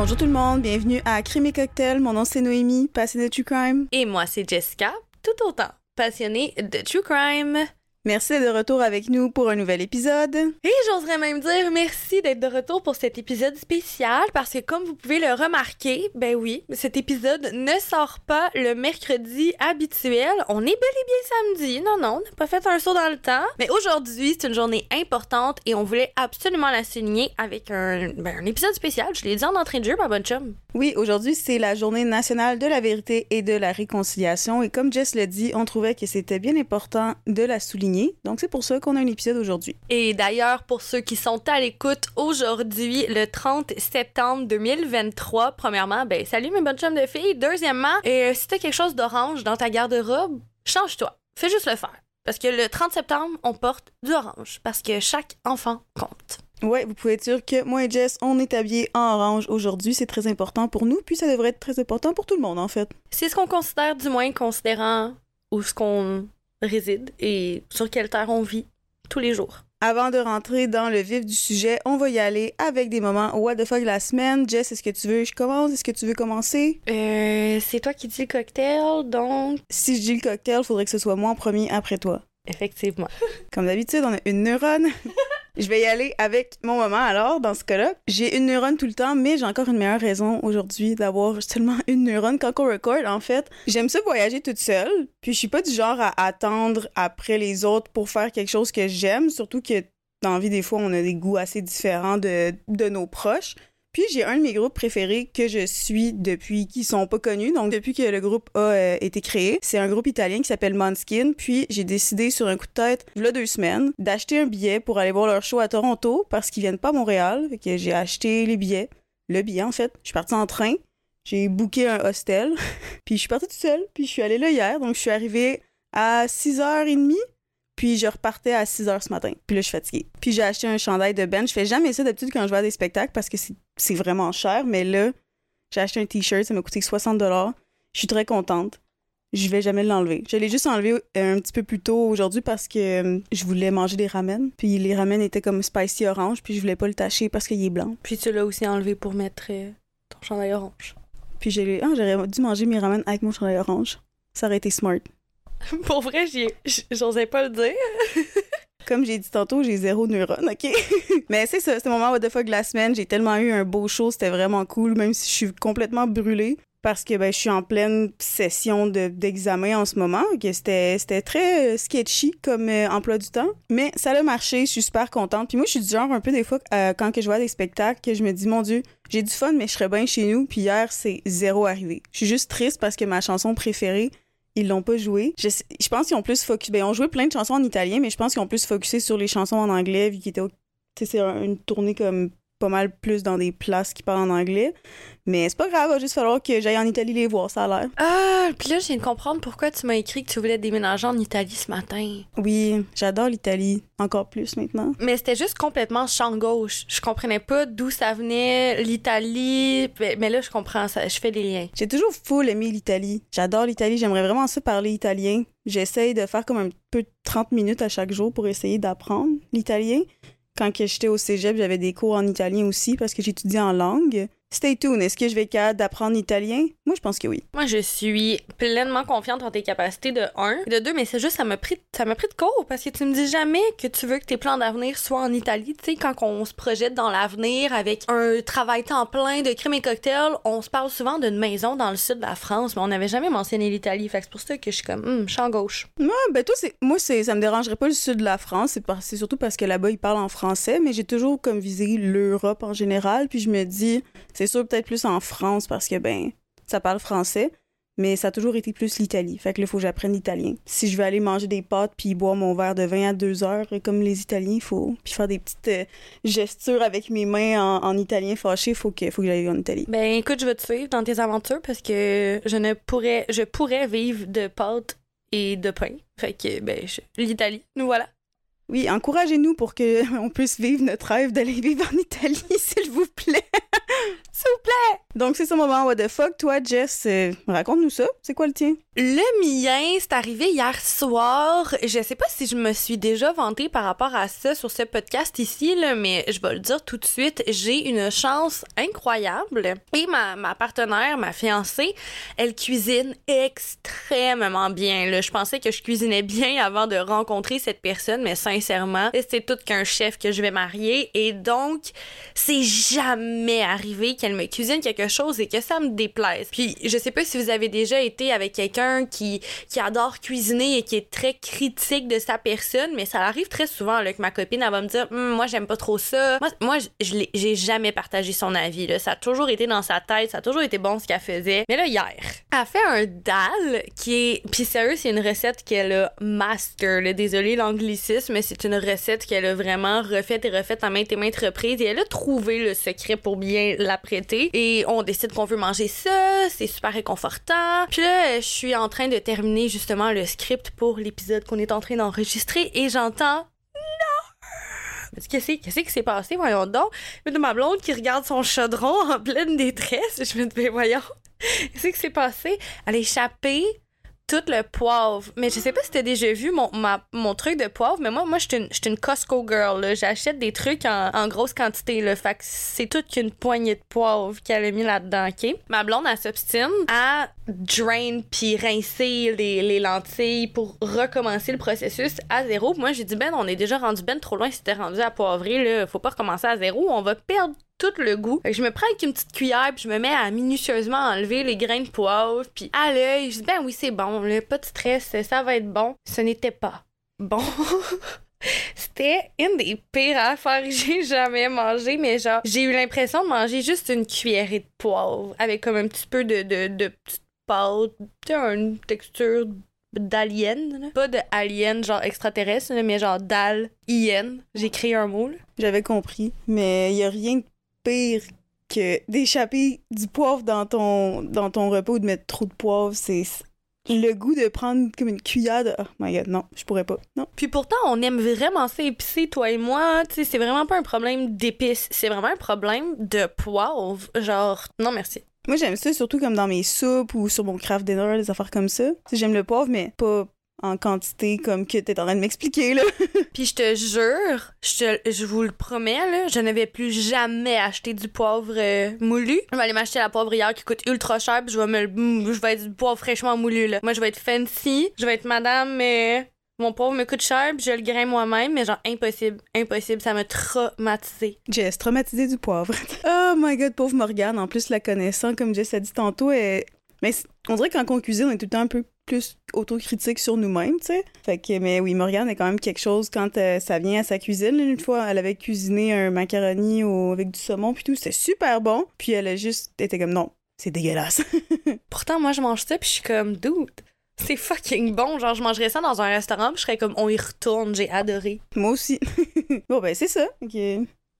Bonjour tout le monde, bienvenue à Crime et Cocktail. Mon nom c'est Noémie, passionnée de True Crime. Et moi, c'est Jessica, tout autant passionnée de True Crime. Merci d'être de retour avec nous pour un nouvel épisode. Et j'oserais même dire merci d'être de retour pour cet épisode spécial parce que comme vous pouvez le remarquer, ben oui, cet épisode ne sort pas le mercredi habituel. On est bel et bien samedi. Non, non, on n'a pas fait un saut dans le temps. Mais aujourd'hui, c'est une journée importante et on voulait absolument la souligner avec un, ben, un épisode spécial. Je l'ai dit en entrée de jeu, ma bonne chum. Oui, aujourd'hui, c'est la journée nationale de la vérité et de la réconciliation. Et comme Jess l'a dit, on trouvait que c'était bien important de la souligner. Donc, c'est pour ça qu'on a un épisode aujourd'hui. Et d'ailleurs, pour ceux qui sont à l'écoute aujourd'hui, le 30 septembre 2023, premièrement, ben, salut mes bonnes chums de filles. Deuxièmement, euh, si t'as quelque chose d'orange dans ta garde-robe, change-toi. Fais juste le faire. Parce que le 30 septembre, on porte du orange. Parce que chaque enfant compte. Ouais, vous pouvez être sûr que moi et Jess, on est habillés en orange aujourd'hui. C'est très important pour nous, puis ça devrait être très important pour tout le monde, en fait. C'est ce qu'on considère, du moins, considérant ou ce qu'on réside et sur quelle terre on vit tous les jours. Avant de rentrer dans le vif du sujet, on va y aller avec des moments what the fuck la semaine. Jess, est-ce que tu veux que je commence? Est-ce que tu veux commencer? Euh, c'est toi qui dis le cocktail, donc... Si je dis le cocktail, faudrait que ce soit moi en premier après toi. Effectivement. Comme d'habitude, on a une neurone. je vais y aller avec mon moment alors, dans ce cas-là. J'ai une neurone tout le temps, mais j'ai encore une meilleure raison aujourd'hui d'avoir seulement une neurone quand on record. En fait, j'aime ça voyager toute seule, puis je suis pas du genre à attendre après les autres pour faire quelque chose que j'aime, surtout que dans la vie, des fois, on a des goûts assez différents de, de nos proches. Puis j'ai un de mes groupes préférés que je suis depuis qu'ils sont pas connus, donc depuis que le groupe a euh, été créé. C'est un groupe italien qui s'appelle Måneskin. Puis j'ai décidé sur un coup de tête, a deux semaines, d'acheter un billet pour aller voir leur show à Toronto parce qu'ils viennent pas à Montréal. Fait que j'ai acheté les billets, le billet en fait. Je suis partie en train, j'ai booké un hostel, puis je suis partie toute seule. Puis je suis allée là hier, donc je suis arrivée à 6h30 puis je repartais à 6 h ce matin. Puis là, je suis fatiguée. Puis j'ai acheté un chandail de Ben. Je fais jamais ça d'habitude quand je vais à des spectacles parce que c'est vraiment cher. Mais là, j'ai acheté un t-shirt. Ça m'a coûté 60 Je suis très contente. Je vais jamais l'enlever. Je l'ai juste enlevé euh, un petit peu plus tôt aujourd'hui parce que euh, je voulais manger des ramen. Puis les ramen étaient comme spicy orange. Puis je voulais pas le tacher parce qu'il est blanc. Puis tu l'as aussi enlevé pour mettre euh, ton chandail orange. Puis j'ai ah, j'aurais dû manger mes ramen avec mon chandail orange. Ça aurait été smart. Pour vrai, j'osais pas le dire. Comme j'ai dit tantôt, j'ai zéro neurone, OK? Mais c'est ça, c'est mon moment what the fuck de la semaine. J'ai tellement eu un beau show, c'était vraiment cool, même si je suis complètement brûlée parce que ben, je suis en pleine session d'examen en ce moment, que c'était très euh, sketchy comme euh, emploi du temps. Mais ça a marché, je suis super contente. Puis moi, je suis du genre un peu des fois, euh, quand que je vois des spectacles, que je me dis, mon Dieu, j'ai du fun, mais je serais bien chez nous. Puis hier, c'est zéro arrivé. Je suis juste triste parce que ma chanson préférée, ils l'ont pas joué. Je, pense qu'ils ont plus focus. Ben, on joué plein de chansons en italien, mais je pense qu'ils ont plus focusé sur les chansons en anglais, vu qu'ils étaient. C'est une tournée comme pas mal plus dans des places qui parlent en anglais. Mais c'est pas grave, il va juste falloir que j'aille en Italie les voir, ça a l'air. Ah, puis là, je viens de comprendre pourquoi tu m'as écrit que tu voulais déménager en Italie ce matin. Oui, j'adore l'Italie, encore plus maintenant. Mais c'était juste complètement champ gauche. Je comprenais pas d'où ça venait, l'Italie. Mais là, je comprends, ça, je fais des liens. J'ai toujours full aimé l'Italie. J'adore l'Italie, j'aimerais vraiment ça parler italien. J'essaye de faire comme un peu 30 minutes à chaque jour pour essayer d'apprendre l'italien quand j'étais au cégep, j'avais des cours en italien aussi parce que j'étudiais en langue. Stay tuned. Est-ce que je vais être capable d'apprendre l'italien? Moi, je pense que oui. Moi, je suis pleinement confiante en tes capacités de 1. De 2, mais c'est juste, ça m'a pris, ça m'a pris de cours parce que tu me dis jamais que tu veux que tes plans d'avenir soient en Italie. Tu sais, quand on se projette dans l'avenir avec un travail temps plein de crème et cocktails, on se parle souvent d'une maison dans le sud de la France, mais on n'avait jamais mentionné l'Italie. Fait que c'est pour ça que je suis comme, hum, champ gauche. Moi, ben, toi, c'est, moi, c'est, ça me dérangerait pas le sud de la France. C'est, c'est surtout parce que là-bas, ils parlent en français, mais j'ai toujours comme visé l'Europe en général. Puis je me dis, c'est sûr, peut-être plus en France parce que, ben, ça parle français, mais ça a toujours été plus l'Italie. Fait que là, il faut que j'apprenne l'italien. Si je veux aller manger des pâtes puis boire mon verre de vin à deux heures, comme les Italiens, il faut. Puis faire des petites euh, gestures avec mes mains en, italien fâché, faut que, faut que j'aille en Italie. Ben, écoute, je vais te suivre dans tes aventures parce que je ne pourrais, je pourrais vivre de pâtes et de pain. Fait que, ben, l'Italie, nous voilà. Oui, encouragez-nous pour qu'on puisse vivre notre rêve d'aller vivre en Italie, s'il vous plaît. s'il vous plaît. Donc, c'est ce moment, what the fuck? Toi, Jess, euh, raconte-nous ça. C'est quoi le tien? Le mien, c'est arrivé hier soir. Je sais pas si je me suis déjà vantée par rapport à ça sur ce podcast ici, mais je vais le dire tout de suite. J'ai une chance incroyable. Et ma, ma partenaire, ma fiancée, elle cuisine extrêmement bien. Je pensais que je cuisinais bien avant de rencontrer cette personne, mais sincèrement, c'est tout qu'un chef que je vais marier. Et donc, c'est jamais arrivé qu'elle me cuisine quelque chose et que ça me déplaise. Puis, je sais pas si vous avez déjà été avec quelqu'un qui, qui adore cuisiner et qui est très critique de sa personne, mais ça arrive très souvent là, que ma copine, elle va me dire Hum, Moi, j'aime pas trop ça. Moi, moi j'ai jamais partagé son avis. Là. Ça a toujours été dans sa tête, ça a toujours été bon ce qu'elle faisait. Mais là, hier, elle a fait un dal qui est. Puis sérieux, c'est une recette qu'elle a master. Là. Désolée l'anglicisme, c'est une recette qu'elle a vraiment refaite et refaite à maintes et maintes reprises. Et elle a trouvé le secret pour bien l'apprêter. Et on décide qu'on veut manger ça. C'est super réconfortant. Puis là, je suis en train de terminer justement le script pour l'épisode qu'on est en train d'enregistrer. Et j'entends Qu'est-ce qu'est-ce qui s'est passé? Voyons donc? Une de ma blonde qui regarde son chaudron en pleine détresse. Je me dis, ben voyons. Qu'est-ce qui s'est passé? Elle a échappé tout le poivre. Mais je sais pas si t'as déjà vu mon, mon truc de poivre, mais moi, moi, je suis une, Costco girl. J'achète des trucs en, en grosse quantité. Fait que c'est toute qu'une poignée de poivre qu'elle a mis là-dedans, OK? Ma blonde, elle s'obstine à drain puis rincer les, les lentilles pour recommencer le processus à zéro. Moi, j'ai dit, ben, on est déjà rendu ben trop loin si t'es rendu à poivrer, là. Faut pas recommencer à zéro. On va perdre tout le goût. Je me prends avec une petite cuillère puis je me mets à minutieusement enlever les grains de poivre puis à l'œil, je dis ben oui, c'est bon, pas de stress, ça va être bon. Ce n'était pas bon. C'était une des pires affaires que j'ai jamais mangé, mais genre, j'ai eu l'impression de manger juste une cuillerée de poivre avec comme un petit peu de, de, petite pâte, une texture d'alien, pas de genre extraterrestre, mais genre d'al-ien. J'ai créé un mot. J'avais compris, mais il y a rien de pire que d'échapper du poivre dans ton, dans ton repas ou de mettre trop de poivre. C'est le goût de prendre comme une cuillère de... Oh my god, non, je pourrais pas. Non. Puis pourtant, on aime vraiment ça épicé, toi et moi. Tu sais, c'est vraiment pas un problème d'épices, c'est vraiment un problème de poivre. Genre, non merci. Moi, j'aime ça surtout comme dans mes soupes ou sur mon craft dinner, des affaires comme ça. J'aime le poivre, mais pas en quantité comme que t'es en train de m'expliquer, là. Puis je te jure, je, te- je vous le promets, là, je ne vais plus jamais acheter du poivre euh, moulu. Je vais aller m'acheter la poivrière qui coûte ultra cher, puis je vais me je vais être du poivre fraîchement moulu, là. Moi, je vais être fancy, je vais être madame, mais mon poivre me coûte cher, puis je le graine moi-même, mais genre impossible, impossible, ça m'a traumatisé. Jess, traumatisée du poivre. oh my god, pauvre Morgane. En plus, la connaissant, comme Jess a dit tantôt, elle... mais on dirait que quand on cuisine, on est tout le temps un peu plus autocritique sur nous-mêmes, tu sais. Fait que, mais oui, Morgane est quand même quelque chose quand euh, ça vient à sa cuisine. Une fois, elle avait cuisiné un macaroni au- avec du saumon puis tout, c'était super bon. Puis elle a juste été comme non, c'est dégueulasse. Pourtant, moi, je mange ça, puis je suis comme, dude, c'est fucking bon. Genre, je mangerais ça dans un restaurant, puis je serais comme, on y retourne, j'ai adoré. Moi aussi. bon, ben c'est ça. Ok.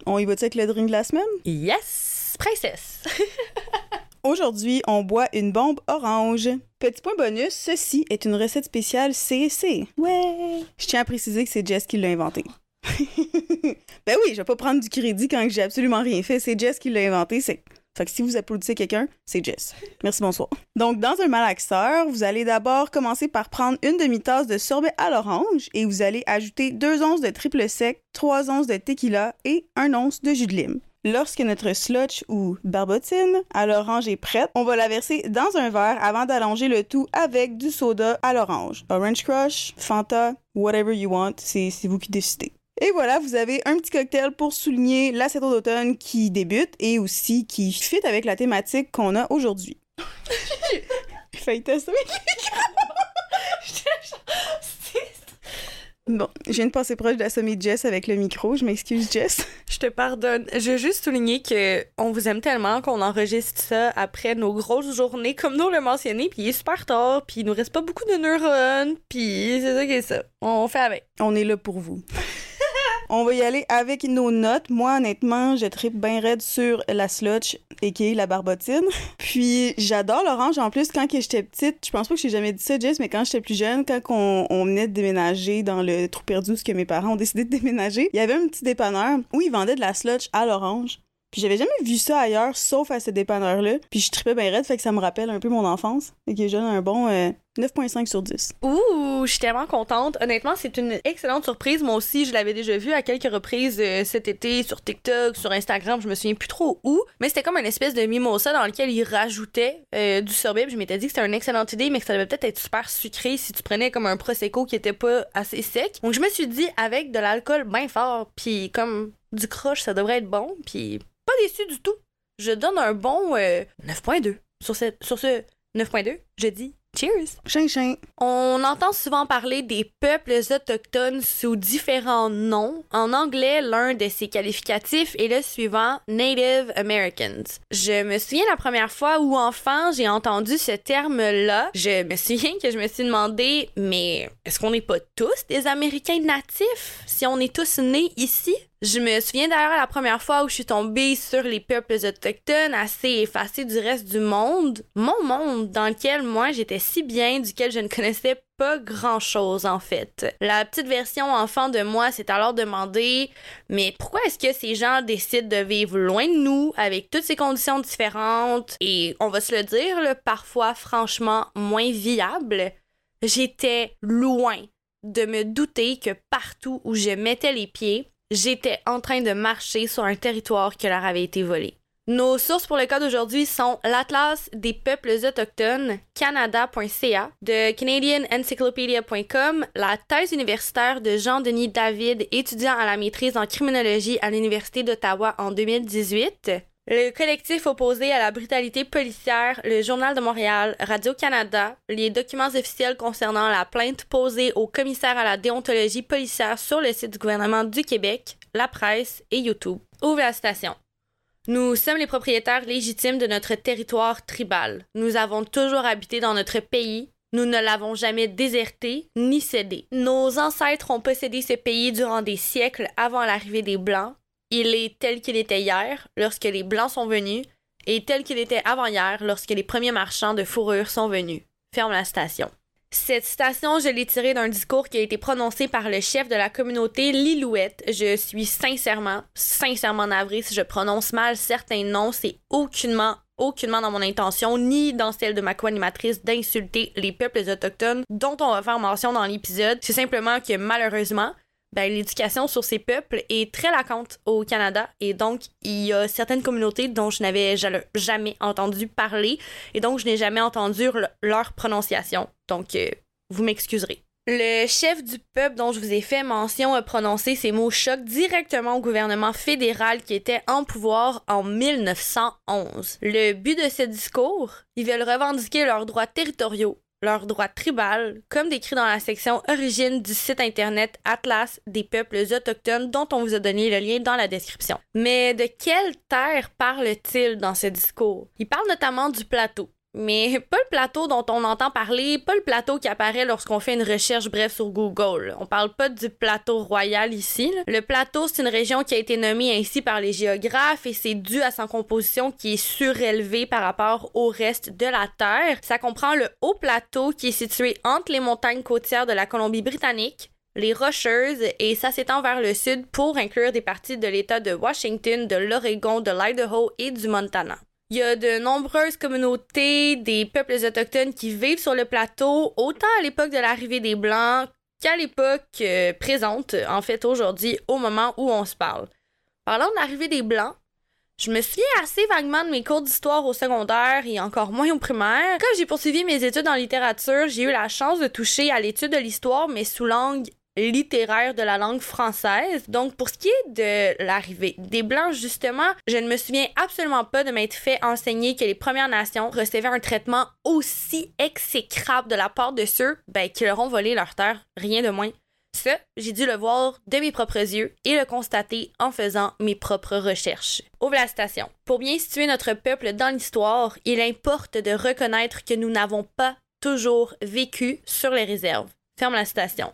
On y va-tu avec le drink de la semaine? Yes, princesse. Aujourd'hui, on boit une bombe orange. Petit point bonus, ceci est une recette spéciale CC. Ouais! Je tiens à préciser que c'est Jess qui l'a inventé. ben oui, je vais pas prendre du crédit quand j'ai absolument rien fait. C'est Jess qui l'a inventé. C'est... Fait que si vous applaudissez quelqu'un, c'est Jess. Merci, bonsoir. Donc, dans un malaxeur, vous allez d'abord commencer par prendre une demi-tasse de sorbet à l'orange et vous allez ajouter 2 onces de triple sec, 3 onces de tequila et 1 once de jus de lime. Lorsque notre slotch ou barbotine à l'orange est prête, on va la verser dans un verre avant d'allonger le tout avec du soda à l'orange. Orange Crush, Fanta, whatever you want, c'est vous qui décidez. Et voilà, vous avez un petit cocktail pour souligner la saison d'automne qui débute et aussi qui fit avec la thématique qu'on a aujourd'hui. J'ai failli t'assommer. Bon, je viens de passer proche d'assommer Jess avec le micro. Je m'excuse, Jess. Je te pardonne. Je veux juste souligner que on vous aime tellement qu'on enregistre ça après nos grosses journées, comme nous le mentionné, puis il est super tard, puis il nous reste pas beaucoup de neurones, puis c'est ça qui est ça. On fait avec. On est là pour vous. On va y aller avec nos notes. Moi, honnêtement, je tripe bien raide sur la slotch et qui la barbotine. Puis, j'adore l'orange. En plus, quand j'étais petite, je pense pas que j'ai jamais dit ça, Jess, mais quand j'étais plus jeune, quand on, venait de déménager dans le trou perdu, ce que mes parents ont décidé de déménager, il y avait un petit dépanneur où ils vendaient de la slotch à l'orange. Puis j'avais jamais vu ça ailleurs, sauf à ce dépanneur-là. Puis je tripais bien raide, fait que ça me rappelle un peu mon enfance. Et que donne un bon euh, 9.5 sur 10. Ouh, je suis tellement contente. Honnêtement, c'est une excellente surprise. Moi aussi, je l'avais déjà vu à quelques reprises euh, cet été sur TikTok, sur Instagram, je me souviens plus trop où. Mais c'était comme une espèce de mimosa dans lequel il rajoutait euh, du sorbet. Je m'étais dit que c'était une excellente idée, mais que ça devait peut-être être super sucré si tu prenais comme un prosecco qui était pas assez sec. Donc je me suis dit avec de l'alcool bien fort, puis comme du croche, ça devrait être bon. Puis pas déçu du tout. Je donne un bon euh, 9.2 sur ce, sur ce 9.2. Je dis cheers. On entend souvent parler des peuples autochtones sous différents noms. En anglais, l'un de ces qualificatifs est le suivant Native Americans. Je me souviens la première fois où enfant j'ai entendu ce terme-là, je me souviens que je me suis demandé mais est-ce qu'on n'est pas tous des Américains natifs si on est tous nés ici? Je me souviens d'ailleurs la première fois où je suis tombée sur les peuples autochtones assez effacés du reste du monde. Mon monde dans lequel moi j'étais si bien, duquel je ne connaissais pas grand chose en fait. La petite version enfant de moi s'est alors demandé mais pourquoi est-ce que ces gens décident de vivre loin de nous avec toutes ces conditions différentes? Et on va se le dire, parfois franchement moins viables? J'étais loin de me douter que partout où je mettais les pieds, j'étais en train de marcher sur un territoire qui leur avait été volé. Nos sources pour le cas d'aujourd'hui sont l'Atlas des peuples autochtones, canada.ca, de canadianencyclopedia.com, la thèse universitaire de Jean-Denis David, étudiant à la maîtrise en criminologie à l'Université d'Ottawa en 2018, le collectif opposé à la brutalité policière, le Journal de Montréal, Radio-Canada, les documents officiels concernant la plainte posée au commissaire à la déontologie policière sur le site du gouvernement du Québec, la presse et YouTube. Ouvre la station. Nous sommes les propriétaires légitimes de notre territoire tribal. Nous avons toujours habité dans notre pays. Nous ne l'avons jamais déserté ni cédé. Nos ancêtres ont possédé ce pays durant des siècles avant l'arrivée des Blancs. Il est tel qu'il était hier, lorsque les Blancs sont venus, et tel qu'il était avant-hier, lorsque les premiers marchands de fourrure sont venus. Ferme la station. Cette citation, je l'ai tirée d'un discours qui a été prononcé par le chef de la communauté Lilouette. Je suis sincèrement, sincèrement navrée si je prononce mal certains noms. C'est aucunement, aucunement dans mon intention, ni dans celle de ma co-animatrice, d'insulter les peuples autochtones dont on va faire mention dans l'épisode. C'est simplement que malheureusement, ben, l'éducation sur ces peuples est très lacante au Canada et donc il y a certaines communautés dont je n'avais jamais entendu parler et donc je n'ai jamais entendu leur prononciation. Donc euh, vous m'excuserez. Le chef du peuple dont je vous ai fait mention a prononcé ces mots chocs directement au gouvernement fédéral qui était en pouvoir en 1911. Le but de ce discours, ils veulent revendiquer leurs droits territoriaux leurs droits tribales, comme décrit dans la section origine du site internet Atlas des peuples autochtones dont on vous a donné le lien dans la description. Mais de quelle terre parle-t-il dans ce discours? Il parle notamment du plateau, mais pas le plateau dont on entend parler, pas le plateau qui apparaît lorsqu'on fait une recherche bref sur Google. On parle pas du plateau royal ici. Le plateau, c'est une région qui a été nommée ainsi par les géographes et c'est dû à sa composition qui est surélevée par rapport au reste de la Terre. Ça comprend le haut plateau qui est situé entre les montagnes côtières de la Colombie-Britannique, les Rocheuses et ça s'étend vers le sud pour inclure des parties de l'État de Washington, de l'Oregon, de l'Idaho et du Montana. Il y a de nombreuses communautés des peuples autochtones qui vivent sur le plateau, autant à l'époque de l'arrivée des Blancs qu'à l'époque euh, présente, en fait aujourd'hui, au moment où on se parle. Parlant de l'arrivée des Blancs, je me souviens assez vaguement de mes cours d'histoire au secondaire et encore moins au primaire. Quand j'ai poursuivi mes études en littérature, j'ai eu la chance de toucher à l'étude de l'histoire, mais sous langue littéraire de la langue française. Donc, pour ce qui est de l'arrivée des Blancs, justement, je ne me souviens absolument pas de m'être fait enseigner que les Premières Nations recevaient un traitement aussi exécrable de la part de ceux ben, qui leur ont volé leur terre, rien de moins. Ça, j'ai dû le voir de mes propres yeux et le constater en faisant mes propres recherches. Ouvre la station. Pour bien situer notre peuple dans l'histoire, il importe de reconnaître que nous n'avons pas toujours vécu sur les réserves. Ferme la station.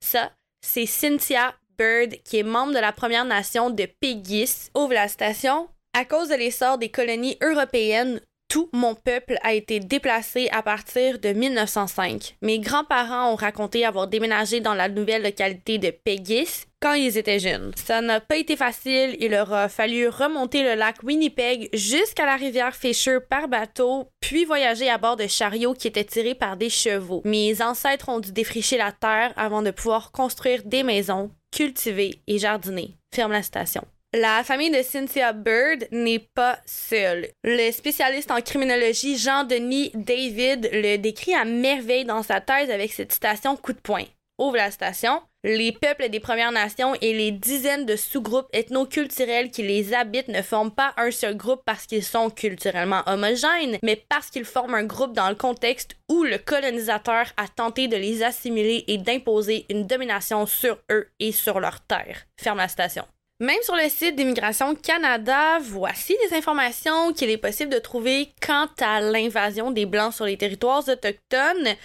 Ça, c'est Cynthia Bird, qui est membre de la Première Nation de Pégis. Ouvre la station. À cause de l'essor des colonies européennes, tout mon peuple a été déplacé à partir de 1905. Mes grands-parents ont raconté avoir déménagé dans la nouvelle localité de Pegis quand ils étaient jeunes. Ça n'a pas été facile, il leur a fallu remonter le lac Winnipeg jusqu'à la rivière Fisher par bateau, puis voyager à bord de chariots qui étaient tirés par des chevaux. Mes ancêtres ont dû défricher la terre avant de pouvoir construire des maisons, cultiver et jardiner. Ferme la station. La famille de Cynthia Bird n'est pas seule. Le spécialiste en criminologie Jean-Denis David le décrit à merveille dans sa thèse avec cette citation coup de poing. Ouvre la station. Les peuples des Premières Nations et les dizaines de sous-groupes ethno-culturels qui les habitent ne forment pas un seul groupe parce qu'ils sont culturellement homogènes, mais parce qu'ils forment un groupe dans le contexte où le colonisateur a tenté de les assimiler et d'imposer une domination sur eux et sur leur terre. Ferme la station. Même sur le site d'Immigration Canada, voici les informations qu'il est possible de trouver quant à l'invasion des Blancs sur les territoires autochtones,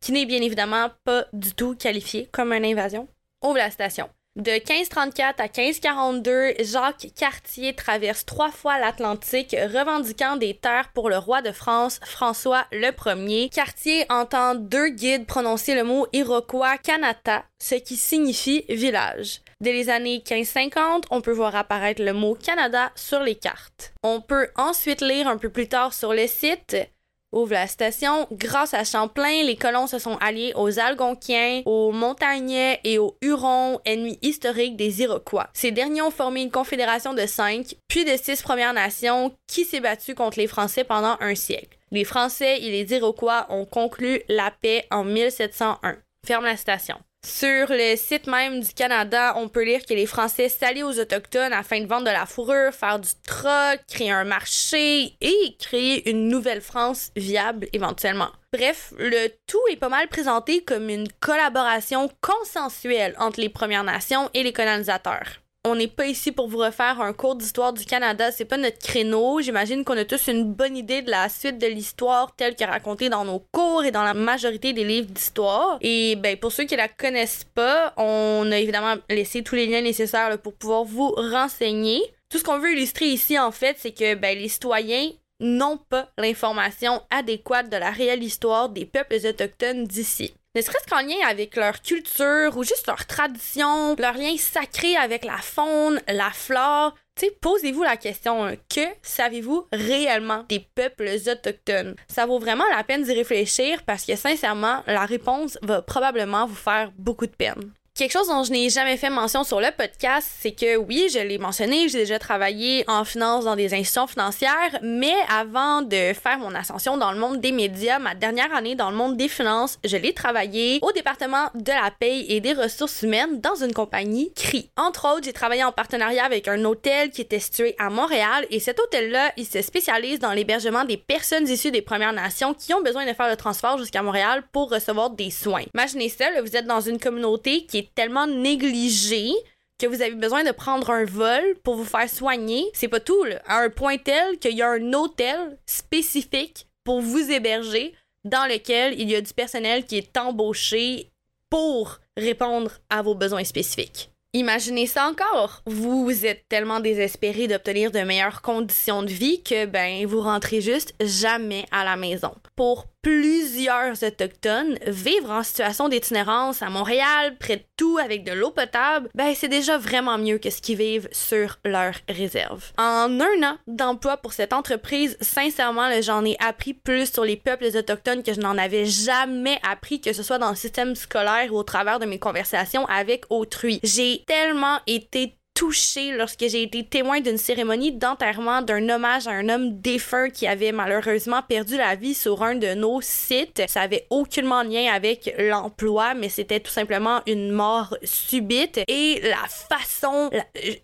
qui n'est bien évidemment pas du tout qualifiée comme une invasion. Ouvre la station. De 1534 à 1542, Jacques Cartier traverse trois fois l'Atlantique revendiquant des terres pour le roi de France, François Ier. Cartier entend deux guides prononcer le mot iroquois Kanata, ce qui signifie village. Dès les années 1550, on peut voir apparaître le mot Canada sur les cartes. On peut ensuite lire un peu plus tard sur le site Ouvre la station. Grâce à Champlain, les colons se sont alliés aux Algonquiens, aux Montagnais et aux Hurons, ennemis historiques des Iroquois. Ces derniers ont formé une confédération de cinq, puis de six Premières Nations qui s'est battue contre les Français pendant un siècle. Les Français et les Iroquois ont conclu la paix en 1701. Ferme la station. Sur le site même du Canada, on peut lire que les Français s'allient aux Autochtones afin de vendre de la fourrure, faire du troc, créer un marché et créer une nouvelle France viable éventuellement. Bref, le tout est pas mal présenté comme une collaboration consensuelle entre les Premières Nations et les colonisateurs on n'est pas ici pour vous refaire un cours d'histoire du Canada, c'est pas notre créneau. J'imagine qu'on a tous une bonne idée de la suite de l'histoire telle que racontée dans nos cours et dans la majorité des livres d'histoire. Et ben pour ceux qui la connaissent pas, on a évidemment laissé tous les liens nécessaires pour pouvoir vous renseigner. Tout ce qu'on veut illustrer ici en fait, c'est que ben, les citoyens n'ont pas l'information adéquate de la réelle histoire des peuples autochtones d'ici ne serait-ce qu'en lien avec leur culture ou juste leur tradition, leur lien sacré avec la faune, la flore. Posez-vous la question, hein, que savez-vous réellement des peuples autochtones? Ça vaut vraiment la peine d'y réfléchir parce que sincèrement, la réponse va probablement vous faire beaucoup de peine. Quelque chose dont je n'ai jamais fait mention sur le podcast, c'est que oui, je l'ai mentionné, j'ai déjà travaillé en finance dans des institutions financières, mais avant de faire mon ascension dans le monde des médias, ma dernière année dans le monde des finances, je l'ai travaillé au département de la paye et des ressources humaines dans une compagnie CRI. Entre autres, j'ai travaillé en partenariat avec un hôtel qui était situé à Montréal et cet hôtel-là, il se spécialise dans l'hébergement des personnes issues des Premières Nations qui ont besoin de faire le transport jusqu'à Montréal pour recevoir des soins. Imaginez ça, vous êtes dans une communauté qui est tellement négligé que vous avez besoin de prendre un vol pour vous faire soigner. C'est pas tout. À un point tel qu'il y a un hôtel spécifique pour vous héberger dans lequel il y a du personnel qui est embauché pour répondre à vos besoins spécifiques. Imaginez ça encore. Vous êtes tellement désespéré d'obtenir de meilleures conditions de vie que ben vous rentrez juste jamais à la maison. Pour plusieurs autochtones, vivre en situation d'itinérance à Montréal, près de tout avec de l'eau potable, ben c'est déjà vraiment mieux que ce qu'ils vivent sur leur réserve. En un an d'emploi pour cette entreprise, sincèrement, j'en ai appris plus sur les peuples autochtones que je n'en avais jamais appris, que ce soit dans le système scolaire ou au travers de mes conversations avec autrui. J'ai tellement été touchée lorsque j'ai été témoin d'une cérémonie d'enterrement d'un hommage à un homme défunt qui avait malheureusement perdu la vie sur un de nos sites. Ça avait aucunement lien avec l'emploi, mais c'était tout simplement une mort subite. Et la façon,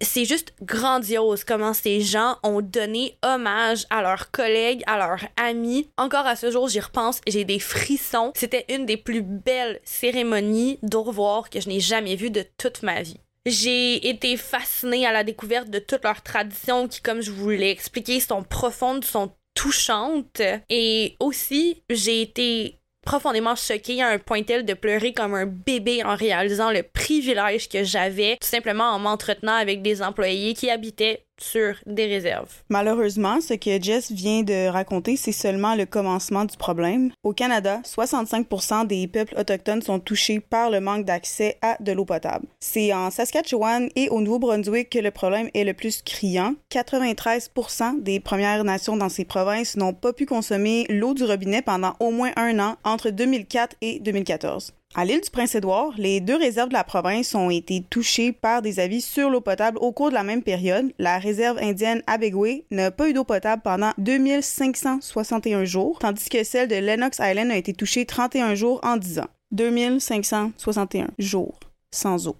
c'est juste grandiose comment ces gens ont donné hommage à leurs collègues, à leurs amis. Encore à ce jour, j'y repense, j'ai des frissons. C'était une des plus belles cérémonies d'au revoir que je n'ai jamais vues de toute ma vie. J'ai été fascinée à la découverte de toutes leurs traditions qui, comme je vous l'ai expliqué, sont profondes, sont touchantes. Et aussi, j'ai été profondément choquée à un point tel de pleurer comme un bébé en réalisant le privilège que j'avais tout simplement en m'entretenant avec des employés qui habitaient sur des réserves. Malheureusement, ce que Jess vient de raconter, c'est seulement le commencement du problème. Au Canada, 65% des peuples autochtones sont touchés par le manque d'accès à de l'eau potable. C'est en Saskatchewan et au Nouveau-Brunswick que le problème est le plus criant. 93% des Premières Nations dans ces provinces n'ont pas pu consommer l'eau du robinet pendant au moins un an entre 2004 et 2014. À l'île du Prince-Édouard, les deux réserves de la province ont été touchées par des avis sur l'eau potable au cours de la même période. La réserve indienne Abegway n'a pas eu d'eau potable pendant 2561 jours, tandis que celle de Lennox Island a été touchée 31 jours en 10 ans. 2561 jours sans eau.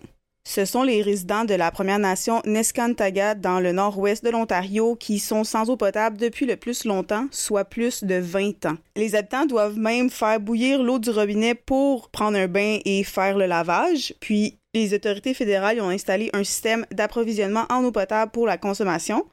Ce sont les résidents de la Première Nation Neskantaga dans le nord-ouest de l'Ontario qui sont sans eau potable depuis le plus longtemps, soit plus de 20 ans. Les habitants doivent même faire bouillir l'eau du robinet pour prendre un bain et faire le lavage, puis les autorités fédérales ont installé un système d'approvisionnement en eau potable pour la consommation,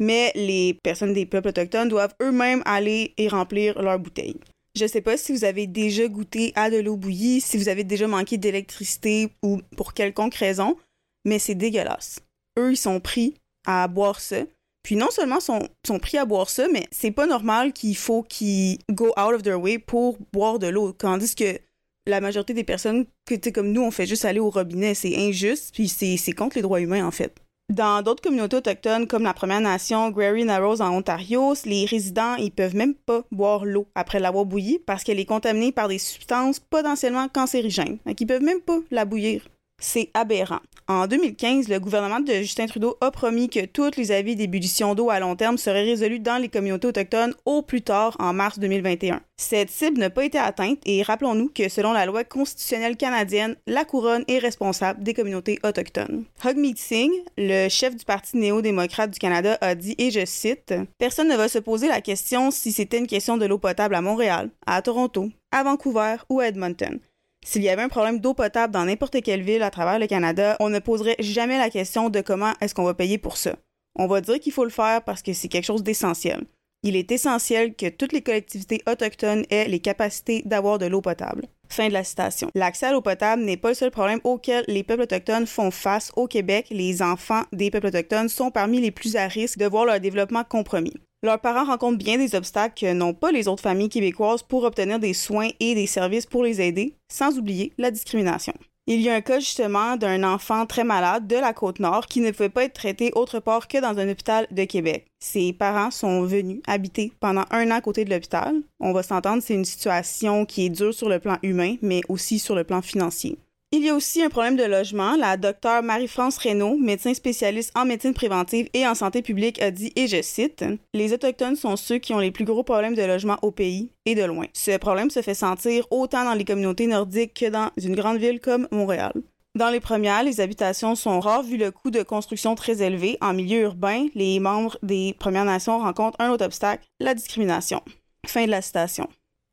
mais les personnes des peuples autochtones doivent eux-mêmes aller et remplir leurs bouteilles. Je sais pas si vous avez déjà goûté à de l'eau bouillie, si vous avez déjà manqué d'électricité ou pour quelconque raison, mais c'est dégueulasse. Eux, ils sont pris à boire ça. Puis non seulement sont, sont pris à boire ça, mais c'est pas normal qu'il faut qu'ils go out of their way pour boire de l'eau. Tandis que la majorité des personnes, que, comme nous, on fait juste aller au robinet, c'est injuste, puis c'est contre les droits humains, en fait. Dans d'autres communautés autochtones, comme la Première Nation Grary Narrows en Ontario, les résidents ils peuvent même pas boire l'eau après l'avoir bouillie parce qu'elle est contaminée par des substances potentiellement cancérigènes. Donc, ils peuvent même pas la bouillir. C'est aberrant. En 2015, le gouvernement de Justin Trudeau a promis que tous les avis d'ébullition d'eau à long terme seraient résolus dans les communautés autochtones au plus tard en mars 2021. Cette cible n'a pas été atteinte et rappelons-nous que selon la loi constitutionnelle canadienne, la couronne est responsable des communautés autochtones. Hugmeet Singh, le chef du Parti néo-démocrate du Canada, a dit, et je cite, Personne ne va se poser la question si c'était une question de l'eau potable à Montréal, à Toronto, à Vancouver ou à Edmonton. S'il y avait un problème d'eau potable dans n'importe quelle ville à travers le Canada, on ne poserait jamais la question de comment est-ce qu'on va payer pour ça. On va dire qu'il faut le faire parce que c'est quelque chose d'essentiel. Il est essentiel que toutes les collectivités autochtones aient les capacités d'avoir de l'eau potable. Fin de la citation. L'accès à l'eau potable n'est pas le seul problème auquel les peuples autochtones font face au Québec. Les enfants des peuples autochtones sont parmi les plus à risque de voir leur développement compromis. Leurs parents rencontrent bien des obstacles que n'ont pas les autres familles québécoises pour obtenir des soins et des services pour les aider, sans oublier la discrimination. Il y a un cas justement d'un enfant très malade de la côte nord qui ne pouvait pas être traité autre part que dans un hôpital de Québec. Ses parents sont venus habiter pendant un an à côté de l'hôpital. On va s'entendre, c'est une situation qui est dure sur le plan humain, mais aussi sur le plan financier. Il y a aussi un problème de logement. La docteure Marie-France Reynaud, médecin spécialiste en médecine préventive et en santé publique, a dit, et je cite, Les Autochtones sont ceux qui ont les plus gros problèmes de logement au pays, et de loin. Ce problème se fait sentir autant dans les communautés nordiques que dans une grande ville comme Montréal. Dans les premières, les habitations sont rares vu le coût de construction très élevé. En milieu urbain, les membres des Premières Nations rencontrent un autre obstacle, la discrimination. Fin de la citation.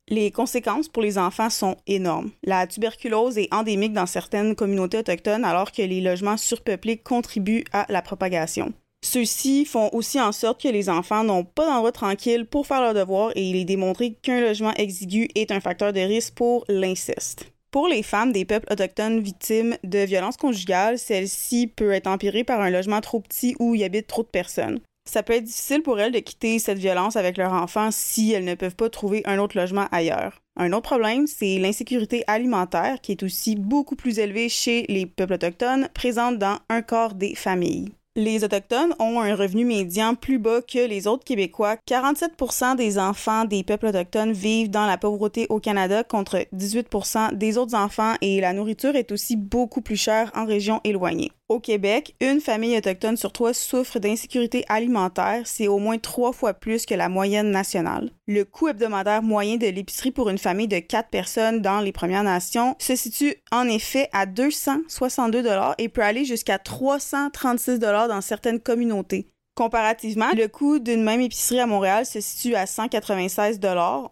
Les conséquences pour les enfants sont énormes. La tuberculose est endémique dans certaines communautés autochtones alors que les logements surpeuplés contribuent à la propagation. Ceux-ci font aussi en sorte que les enfants n'ont pas d'endroit tranquille pour faire leurs devoirs et il est démontré qu'un logement exigu est un facteur de risque pour l'inceste. Pour les femmes des peuples autochtones victimes de violences conjugales, celle-ci peut être empirée par un logement trop petit où y habitent trop de personnes. Ça peut être difficile pour elles de quitter cette violence avec leur enfant si elles ne peuvent pas trouver un autre logement ailleurs. Un autre problème, c'est l'insécurité alimentaire qui est aussi beaucoup plus élevée chez les peuples autochtones, présente dans un quart des familles. Les Autochtones ont un revenu médian plus bas que les autres Québécois. 47% des enfants des peuples autochtones vivent dans la pauvreté au Canada contre 18% des autres enfants et la nourriture est aussi beaucoup plus chère en régions éloignées. Au Québec, une famille autochtone sur trois souffre d'insécurité alimentaire, c'est au moins trois fois plus que la moyenne nationale. Le coût hebdomadaire moyen de l'épicerie pour une famille de quatre personnes dans les Premières Nations se situe en effet à 262 dollars et peut aller jusqu'à 336 dollars dans certaines communautés. Comparativement, le coût d'une même épicerie à Montréal se situe à 196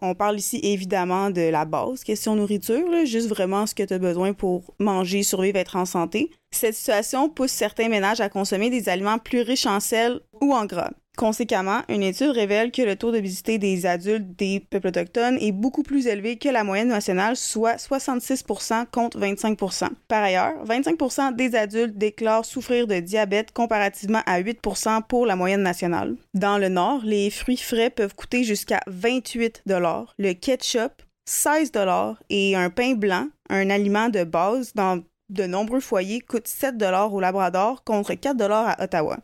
On parle ici évidemment de la base, question nourriture, juste vraiment ce que tu as besoin pour manger, survivre, être en santé. Cette situation pousse certains ménages à consommer des aliments plus riches en sel ou en gras. Conséquemment, une étude révèle que le taux d'obésité des adultes des peuples autochtones est beaucoup plus élevé que la moyenne nationale, soit 66% contre 25% Par ailleurs, 25% des adultes déclarent souffrir de diabète comparativement à 8% pour la moyenne nationale. Dans le Nord, les fruits frais peuvent coûter jusqu'à 28 le ketchup 16 et un pain blanc, un aliment de base dans de nombreux foyers, coûte 7 au Labrador contre 4 à Ottawa.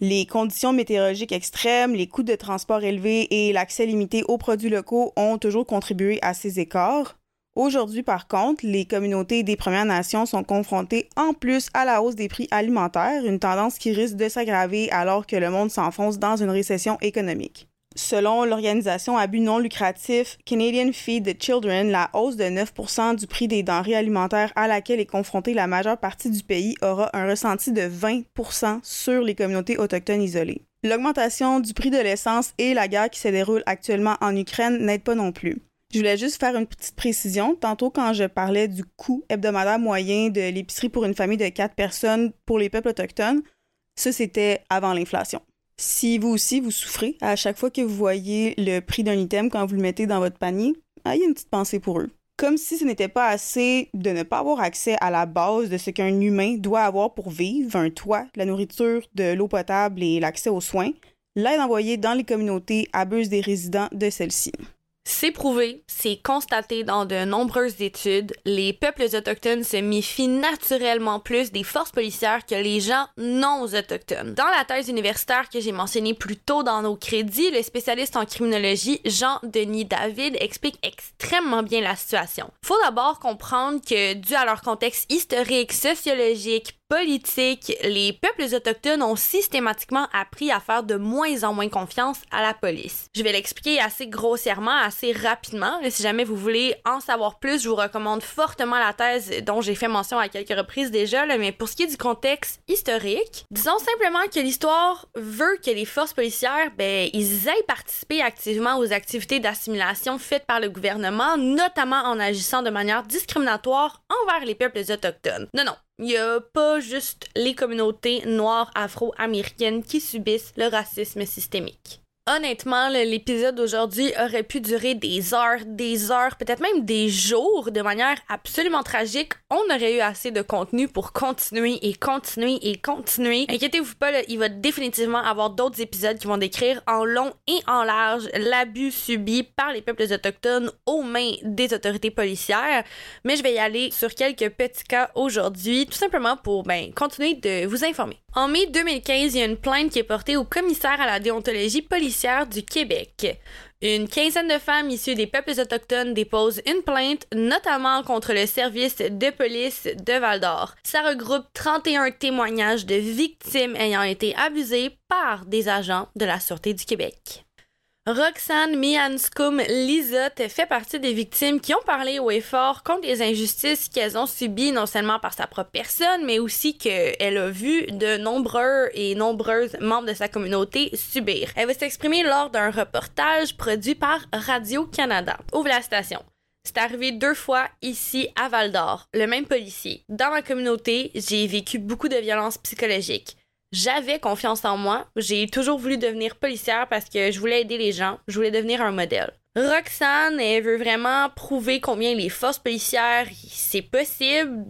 Les conditions météorologiques extrêmes, les coûts de transport élevés et l'accès limité aux produits locaux ont toujours contribué à ces écarts. Aujourd'hui, par contre, les communautés des Premières Nations sont confrontées en plus à la hausse des prix alimentaires, une tendance qui risque de s'aggraver alors que le monde s'enfonce dans une récession économique. Selon l'organisation à but non lucratif Canadian Feed the Children, la hausse de 9% du prix des denrées alimentaires à laquelle est confrontée la majeure partie du pays aura un ressenti de 20% sur les communautés autochtones isolées. L'augmentation du prix de l'essence et la guerre qui se déroule actuellement en Ukraine n'aident pas non plus. Je voulais juste faire une petite précision. Tantôt, quand je parlais du coût hebdomadaire moyen de l'épicerie pour une famille de 4 personnes pour les peuples autochtones, ça, c'était avant l'inflation. Si vous aussi, vous souffrez à chaque fois que vous voyez le prix d'un item quand vous le mettez dans votre panier, ayez une petite pensée pour eux. Comme si ce n'était pas assez de ne pas avoir accès à la base de ce qu'un humain doit avoir pour vivre, un toit, la nourriture, de l'eau potable et l'accès aux soins, l'aide envoyée dans les communautés abuse des résidents de celles-ci. C'est prouvé, c'est constaté dans de nombreuses études, les peuples autochtones se méfient naturellement plus des forces policières que les gens non autochtones. Dans la thèse universitaire que j'ai mentionnée plus tôt dans nos crédits, le spécialiste en criminologie Jean-Denis David explique extrêmement bien la situation. Faut d'abord comprendre que, dû à leur contexte historique, sociologique, politique, les peuples autochtones ont systématiquement appris à faire de moins en moins confiance à la police. Je vais l'expliquer assez grossièrement, assez rapidement. si jamais vous voulez en savoir plus, je vous recommande fortement la thèse dont j'ai fait mention à quelques reprises déjà. mais pour ce qui est du contexte historique, disons simplement que l'histoire veut que les forces policières, ben, ils aillent participer activement aux activités d'assimilation faites par le gouvernement, notamment en agissant de manière discriminatoire envers les peuples autochtones. Non, non, il n'y a pas juste les communautés noires afro-américaines qui subissent le racisme systémique. Honnêtement, l'épisode d'aujourd'hui aurait pu durer des heures, des heures, peut-être même des jours de manière absolument tragique. On aurait eu assez de contenu pour continuer et continuer et continuer. Inquiétez-vous pas, il va définitivement avoir d'autres épisodes qui vont décrire en long et en large l'abus subi par les peuples autochtones aux mains des autorités policières. Mais je vais y aller sur quelques petits cas aujourd'hui, tout simplement pour ben, continuer de vous informer. En mai 2015, il y a une plainte qui est portée au commissaire à la déontologie policière du Québec. Une quinzaine de femmes issues des peuples autochtones déposent une plainte, notamment contre le service de police de Val-d'Or. Ça regroupe 31 témoignages de victimes ayant été abusées par des agents de la Sûreté du Québec. Roxane Mianskum Lizotte fait partie des victimes qui ont parlé au effort contre les injustices qu'elles ont subies non seulement par sa propre personne, mais aussi qu'elle a vu de nombreux et nombreuses membres de sa communauté subir. Elle va s'exprimer lors d'un reportage produit par Radio-Canada. Ouvre la station. C'est arrivé deux fois ici à Val d'Or. Le même policier. Dans ma communauté, j'ai vécu beaucoup de violences psychologiques j'avais confiance en moi. J'ai toujours voulu devenir policière parce que je voulais aider les gens. Je voulais devenir un modèle. Roxane, elle veut vraiment prouver combien les forces policières, c'est possible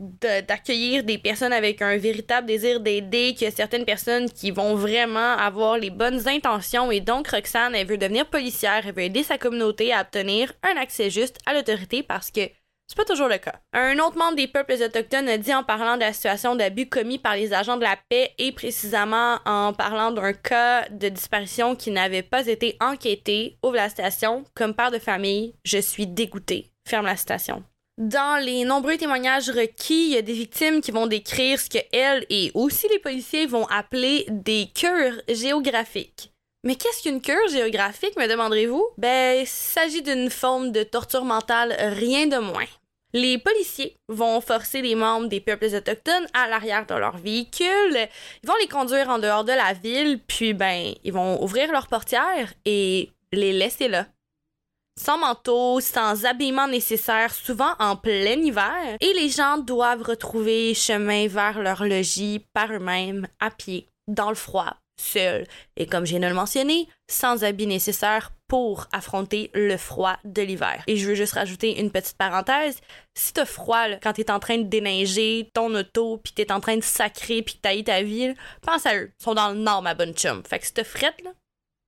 d'accueillir des personnes avec un véritable désir d'aider, a certaines personnes qui vont vraiment avoir les bonnes intentions et donc Roxane, elle veut devenir policière, elle veut aider sa communauté à obtenir un accès juste à l'autorité parce que c'est pas toujours le cas. Un autre membre des peuples autochtones a dit en parlant de la situation d'abus commis par les agents de la paix et précisément en parlant d'un cas de disparition qui n'avait pas été enquêté, ouvre la station, comme père de famille, je suis dégoûté. Ferme la station. Dans les nombreux témoignages requis, il y a des victimes qui vont décrire ce que elles et aussi les policiers vont appeler des cures géographiques. Mais qu'est-ce qu'une cure géographique, me demanderez-vous? Ben, il s'agit d'une forme de torture mentale, rien de moins. Les policiers vont forcer les membres des peuples autochtones à l'arrière de leur véhicule. Ils vont les conduire en dehors de la ville, puis ben, ils vont ouvrir leurs portières et les laisser là. Sans manteau, sans habillement nécessaire, souvent en plein hiver, et les gens doivent retrouver chemin vers leur logis par eux-mêmes, à pied, dans le froid, seul. Et comme j'ai le mentionné, sans habits nécessaires pour affronter le froid de l'hiver. Et je veux juste rajouter une petite parenthèse. Si t'as froid quand t'es en train de déneiger ton auto, puis t'es en train de sacrer, puis t'as ta vie, pense à eux. Ils sont dans le nord, ma bonne chum. Fait que si t'as frette, là,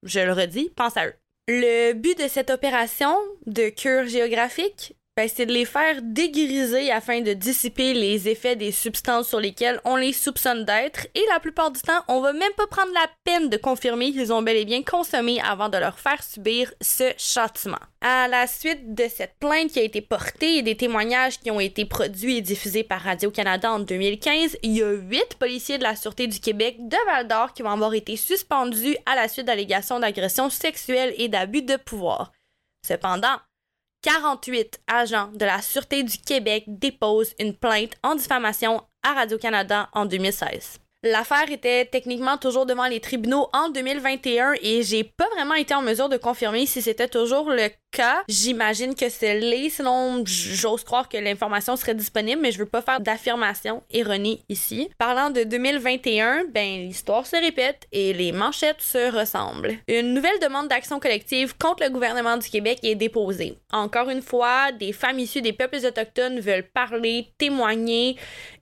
je le redis, pense à eux. Le but de cette opération de cure géographique, ben, c'est de les faire dégriser afin de dissiper les effets des substances sur lesquelles on les soupçonne d'être. Et la plupart du temps, on va même pas prendre la peine de confirmer qu'ils ont bel et bien consommé avant de leur faire subir ce châtiment. À la suite de cette plainte qui a été portée et des témoignages qui ont été produits et diffusés par Radio-Canada en 2015, il y a huit policiers de la Sûreté du Québec de Val-d'Or qui vont avoir été suspendus à la suite d'allégations d'agression sexuelle et d'abus de pouvoir. Cependant, 48 agents de la Sûreté du Québec déposent une plainte en diffamation à Radio-Canada en 2016. L'affaire était techniquement toujours devant les tribunaux en 2021 et j'ai pas vraiment été en mesure de confirmer si c'était toujours le cas. J'imagine que c'est l'est, sinon j'ose croire que l'information serait disponible, mais je veux pas faire d'affirmation erronée ici. Parlant de 2021, ben l'histoire se répète et les manchettes se ressemblent. Une nouvelle demande d'action collective contre le gouvernement du Québec est déposée. Encore une fois, des femmes issues des peuples autochtones veulent parler, témoigner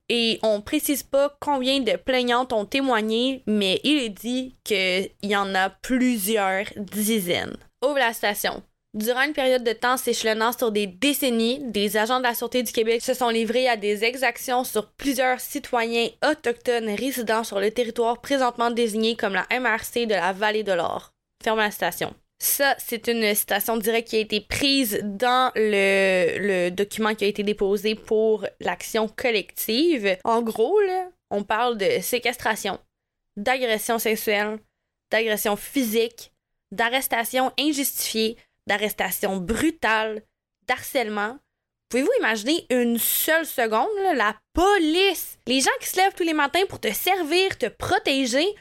et on précise pas combien de plaignantes ont témoigné, mais il est dit qu'il y en a plusieurs dizaines. Ouvre la station. Durant une période de temps s'échelonnant sur des décennies, des agents de la Sûreté du Québec se sont livrés à des exactions sur plusieurs citoyens autochtones résidant sur le territoire présentement désigné comme la MRC de la Vallée de l'Or. Ferme la station. Ça, c'est une citation directe qui a été prise dans le, document qui a été déposé pour l'action collective. En gros, on parle de séquestration, d'agression sexuelle, d'agression physique, d'arrestation injustifiée, d'arrestation brutale, d'harcèlement. Pouvez-vous imaginer une seule seconde, la police, les gens qui se lèvent tous les matins pour te servir, te protéger,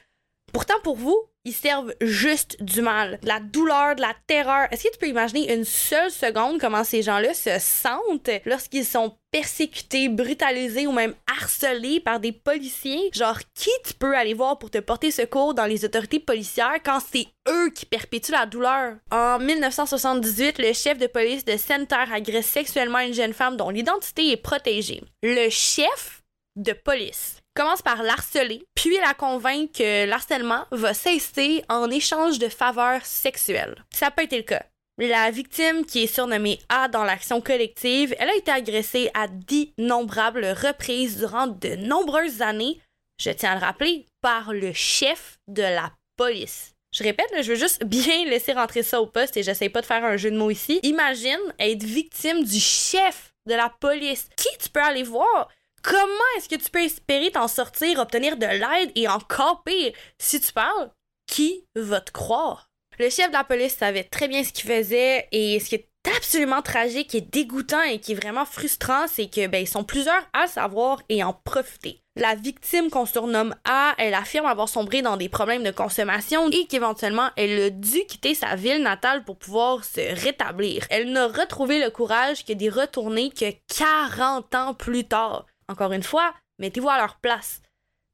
pourtant pour vous, ils servent juste du mal, de la douleur, de la terreur. Est-ce que tu peux imaginer une seule seconde comment ces gens-là se sentent lorsqu'ils sont persécutés, brutalisés ou même harcelés par des policiers? Genre, qui tu peux aller voir pour te porter secours dans les autorités policières quand c'est eux qui perpétuent la douleur? En 1978, le chef de police de Center agresse sexuellement une jeune femme dont l'identité est protégée. Le chef de police commence par l'harceler, puis la convainc que l'harcèlement va cesser en échange de faveurs sexuelles. Ça peut être le cas. La victime, qui est surnommée A dans l'action collective, elle a été agressée à d'innombrables reprises durant de nombreuses années, je tiens à le rappeler, par le chef de la police. Je répète, je veux juste bien laisser rentrer ça au poste et j'essaie pas de faire un jeu de mots ici. Imagine être victime du chef de la police. Qui tu peux aller voir? Comment est-ce que tu peux espérer t'en sortir, obtenir de l'aide et encore pire, si tu parles, qui va te croire? Le chef de la police savait très bien ce qu'il faisait et ce qui est absolument tragique et dégoûtant et qui est vraiment frustrant, c'est que ben ils sont plusieurs à savoir et en profiter. La victime qu'on surnomme A, elle affirme avoir sombré dans des problèmes de consommation et qu'éventuellement elle a dû quitter sa ville natale pour pouvoir se rétablir. Elle n'a retrouvé le courage que d'y retourner que 40 ans plus tard. Encore une fois, mettez-vous à leur place.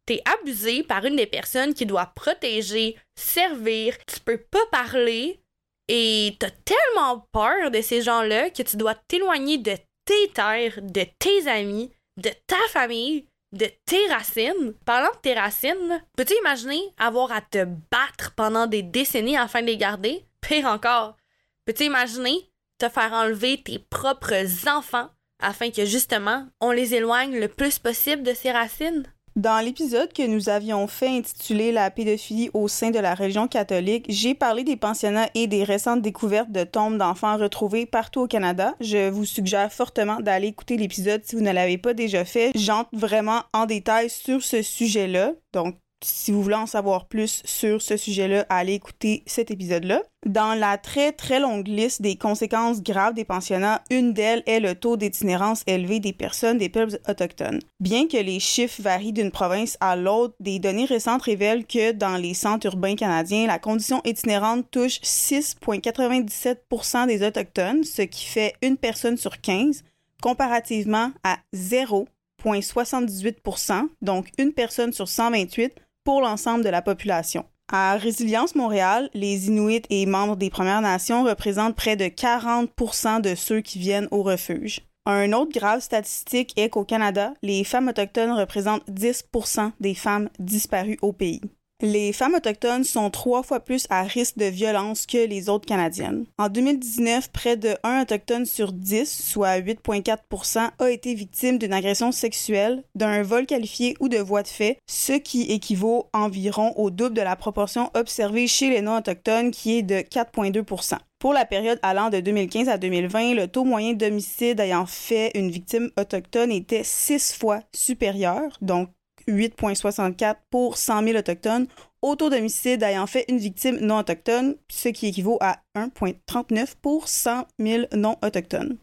T'es abusé par une des personnes qui doit protéger, servir, tu peux pas parler et t'as tellement peur de ces gens-là que tu dois t'éloigner de tes terres, de tes amis, de ta famille, de tes racines. Parlant de tes racines, peux-tu imaginer avoir à te battre pendant des décennies afin de les garder? Pire encore, peux-tu imaginer te faire enlever tes propres enfants afin que justement on les éloigne le plus possible de ces racines? Dans l'épisode que nous avions fait intitulé La pédophilie au sein de la religion catholique, j'ai parlé des pensionnats et des récentes découvertes de tombes d'enfants retrouvées partout au Canada. Je vous suggère fortement d'aller écouter l'épisode si vous ne l'avez pas déjà fait. J'entre vraiment en détail sur ce sujet-là. Donc, si vous voulez en savoir plus sur ce sujet-là, allez écouter cet épisode-là. Dans la très très longue liste des conséquences graves des pensionnats, une d'elles est le taux d'itinérance élevé des personnes des peuples autochtones. Bien que les chiffres varient d'une province à l'autre, des données récentes révèlent que dans les centres urbains canadiens, la condition itinérante touche 6,97% des autochtones, ce qui fait une personne sur 15, comparativement à 0,78% donc une personne sur 128 l'ensemble de la population. À Résilience Montréal, les Inuits et membres des Premières Nations représentent près de 40% de ceux qui viennent au refuge. Un autre grave statistique est qu'au Canada, les femmes autochtones représentent 10% des femmes disparues au pays. Les femmes autochtones sont trois fois plus à risque de violence que les autres Canadiennes. En 2019, près de 1 autochtone sur 10, soit 8,4% a été victime d'une agression sexuelle, d'un vol qualifié ou de voie de fait, ce qui équivaut environ au double de la proportion observée chez les non-autochtones qui est de 4,2 pour la période allant de 2015 à 2020, le taux moyen d'homicide ayant fait une victime autochtone était six fois supérieur, donc 8,64 pour 100 000 autochtones au taux d'homicide ayant fait une victime non autochtone, ce qui équivaut à 1,39 pour 100 000 non autochtones.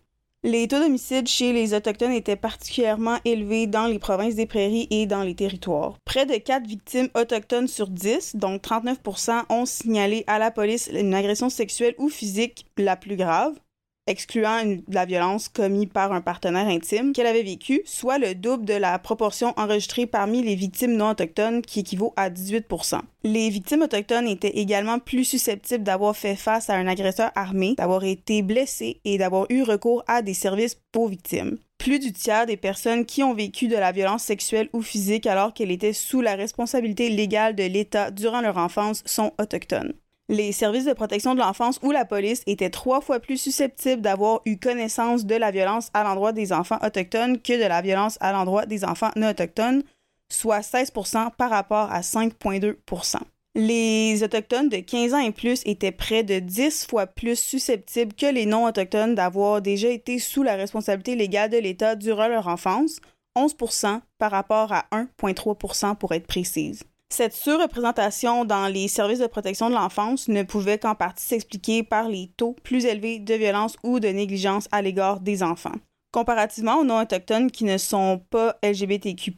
Les taux d'homicide chez les Autochtones étaient particulièrement élevés dans les provinces des prairies et dans les territoires. Près de 4 victimes autochtones sur 10, donc 39% ont signalé à la police une agression sexuelle ou physique la plus grave excluant la violence commise par un partenaire intime qu'elle avait vécu, soit le double de la proportion enregistrée parmi les victimes non autochtones qui équivaut à 18% Les victimes autochtones étaient également plus susceptibles d'avoir fait face à un agresseur armé, d'avoir été blessées et d'avoir eu recours à des services pour victimes. Plus du tiers des personnes qui ont vécu de la violence sexuelle ou physique alors qu'elle était sous la responsabilité légale de l'État durant leur enfance sont autochtones les services de protection de l'enfance ou la police étaient trois fois plus susceptibles d'avoir eu connaissance de la violence à l'endroit des enfants autochtones que de la violence à l'endroit des enfants non autochtones, soit 16% par rapport à 5,2% les Autochtones de 15 ans et plus étaient près de 10 fois plus susceptibles que les non-autochtones d'avoir déjà été sous la responsabilité légale de l'État durant leur enfance, 11% par rapport à 1,3% pour être précise. Cette surreprésentation dans les services de protection de l'enfance ne pouvait qu'en partie s'expliquer par les taux plus élevés de violence ou de négligence à l'égard des enfants. Comparativement aux non-autochtones qui ne sont pas LGBTQ,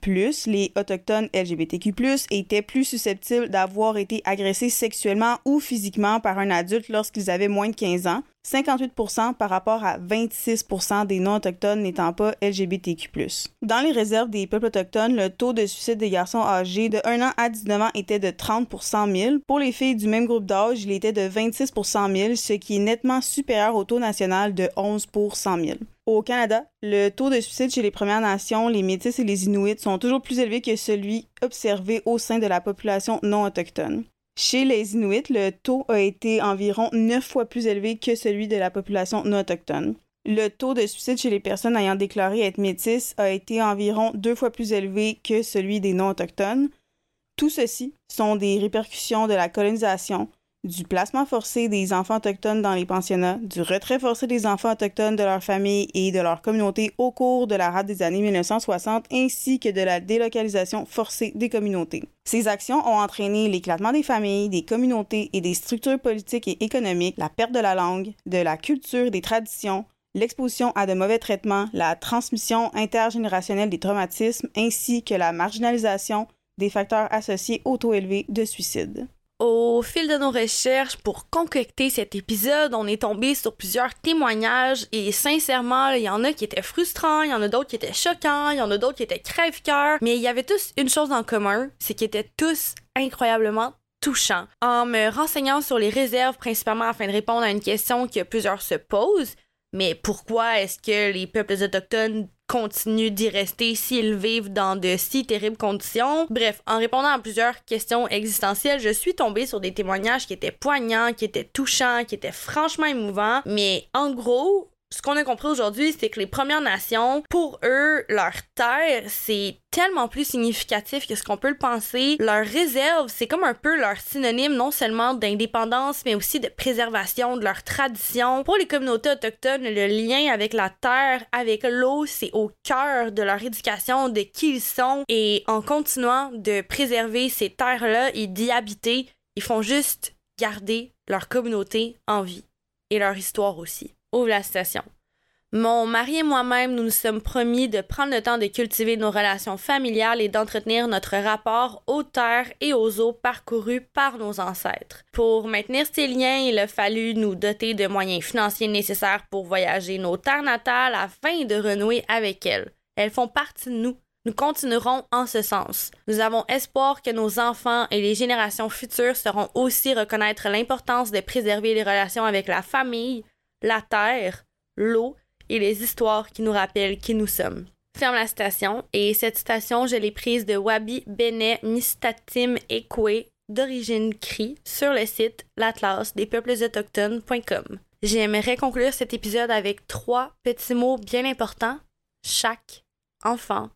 les autochtones LGBTQ étaient plus susceptibles d'avoir été agressés sexuellement ou physiquement par un adulte lorsqu'ils avaient moins de 15 ans, 58% par rapport à 26% des non-autochtones n'étant pas LGBTQ. Dans les réserves des peuples autochtones, le taux de suicide des garçons âgés de 1 an à 19 ans était de 30 pour 100 000. Pour les filles du même groupe d'âge, il était de 26 pour 100 000, ce qui est nettement supérieur au taux national de 11 pour 100 000. Au Canada, le taux de suicide chez les Premières Nations, les Métis et les Inuits sont toujours plus élevés que celui observé au sein de la population non autochtone. Chez les Inuits, le taux a été environ neuf fois plus élevé que celui de la population non autochtone. Le taux de suicide chez les personnes ayant déclaré être métis a été environ deux fois plus élevé que celui des non autochtones. Tout ceci sont des répercussions de la colonisation, du placement forcé des enfants autochtones dans les pensionnats, du retrait forcé des enfants autochtones de leur famille et de leur communauté au cours de la rade des années 1960, ainsi que de la délocalisation forcée des communautés. Ces actions ont entraîné l'éclatement des familles, des communautés et des structures politiques et économiques, la perte de la langue, de la culture des traditions, l'exposition à de mauvais traitements, la transmission intergénérationnelle des traumatismes, ainsi que la marginalisation des facteurs associés au taux élevé de suicide. Au fil de nos recherches pour concocter cet épisode, on est tombé sur plusieurs témoignages et sincèrement, il y en a qui étaient frustrants, il y en a d'autres qui étaient choquants, il y en a d'autres qui étaient crève-cœur, mais il y avait tous une chose en commun, c'est qu'ils étaient tous incroyablement touchants. En me renseignant sur les réserves, principalement afin de répondre à une question que plusieurs se posent, mais pourquoi est-ce que les peuples autochtones continuent d'y rester s'ils vivent dans de si terribles conditions. Bref, en répondant à plusieurs questions existentielles, je suis tombée sur des témoignages qui étaient poignants, qui étaient touchants, qui étaient franchement émouvants. Mais en gros, ce qu'on a compris aujourd'hui, c'est que les Premières Nations, pour eux, leur terre, c'est tellement plus significatif que ce qu'on peut le penser. Leur réserve, c'est comme un peu leur synonyme non seulement d'indépendance, mais aussi de préservation de leur tradition. Pour les communautés autochtones, le lien avec la terre, avec l'eau, c'est au cœur de leur éducation, de qui ils sont. Et en continuant de préserver ces terres-là et d'y habiter, ils font juste garder leur communauté en vie et leur histoire aussi. Ouvre la citation. Mon mari et moi-même, nous nous sommes promis de prendre le temps de cultiver nos relations familiales et d'entretenir notre rapport aux terres et aux eaux parcourues par nos ancêtres. Pour maintenir ces liens, il a fallu nous doter de moyens financiers nécessaires pour voyager nos terres natales afin de renouer avec elles. Elles font partie de nous. Nous continuerons en ce sens. Nous avons espoir que nos enfants et les générations futures sauront aussi reconnaître l'importance de préserver les relations avec la famille, la terre, l'eau et les histoires qui nous rappellent qui nous sommes. Ferme la citation, et cette citation, je l'ai prise de Wabi Bene Mistatim Ekwe d'origine Cri sur le site l'atlas des peuples autochtones.com. J'aimerais conclure cet épisode avec trois petits mots bien importants. Chaque enfant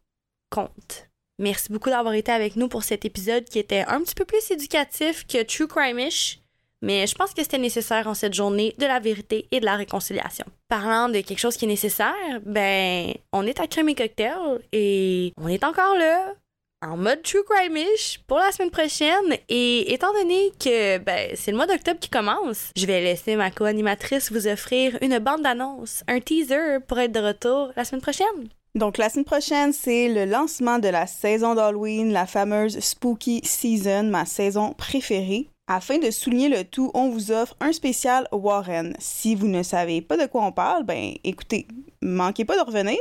compte. Merci beaucoup d'avoir été avec nous pour cet épisode qui était un petit peu plus éducatif que True Crime-ish, mais je pense que c'était nécessaire en cette journée de la vérité et de la réconciliation. Parlant de quelque chose qui est nécessaire, ben, on est à Crème et Cocktail et on est encore là en mode true crime-ish pour la semaine prochaine. Et étant donné que ben, c'est le mois d'octobre qui commence, je vais laisser ma co-animatrice vous offrir une bande-annonce, un teaser pour être de retour la semaine prochaine. Donc, la semaine prochaine, c'est le lancement de la saison d'Halloween, la fameuse Spooky Season, ma saison préférée. Afin de souligner le tout, on vous offre un spécial Warren. Si vous ne savez pas de quoi on parle, ben écoutez, manquez pas de revenir.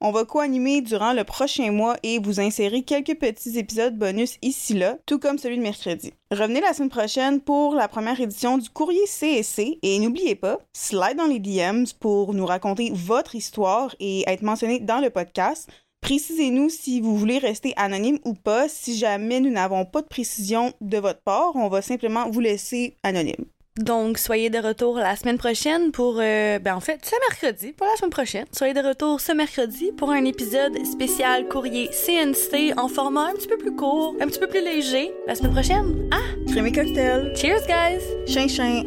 On va co-animer durant le prochain mois et vous insérer quelques petits épisodes bonus ici-là, tout comme celui de mercredi. Revenez la semaine prochaine pour la première édition du courrier CSC et n'oubliez pas, slide dans les DMs pour nous raconter votre histoire et être mentionné dans le podcast. Précisez-nous si vous voulez rester anonyme ou pas. Si jamais nous n'avons pas de précision de votre part, on va simplement vous laisser anonyme. Donc, soyez de retour la semaine prochaine pour, euh, ben en fait, ce mercredi, pour la semaine prochaine. Soyez de retour ce mercredi pour un épisode spécial courrier CNC en format un petit peu plus court, un petit peu plus léger. La semaine prochaine, ah! Crémé cocktail. Cheers, guys! Chin chin.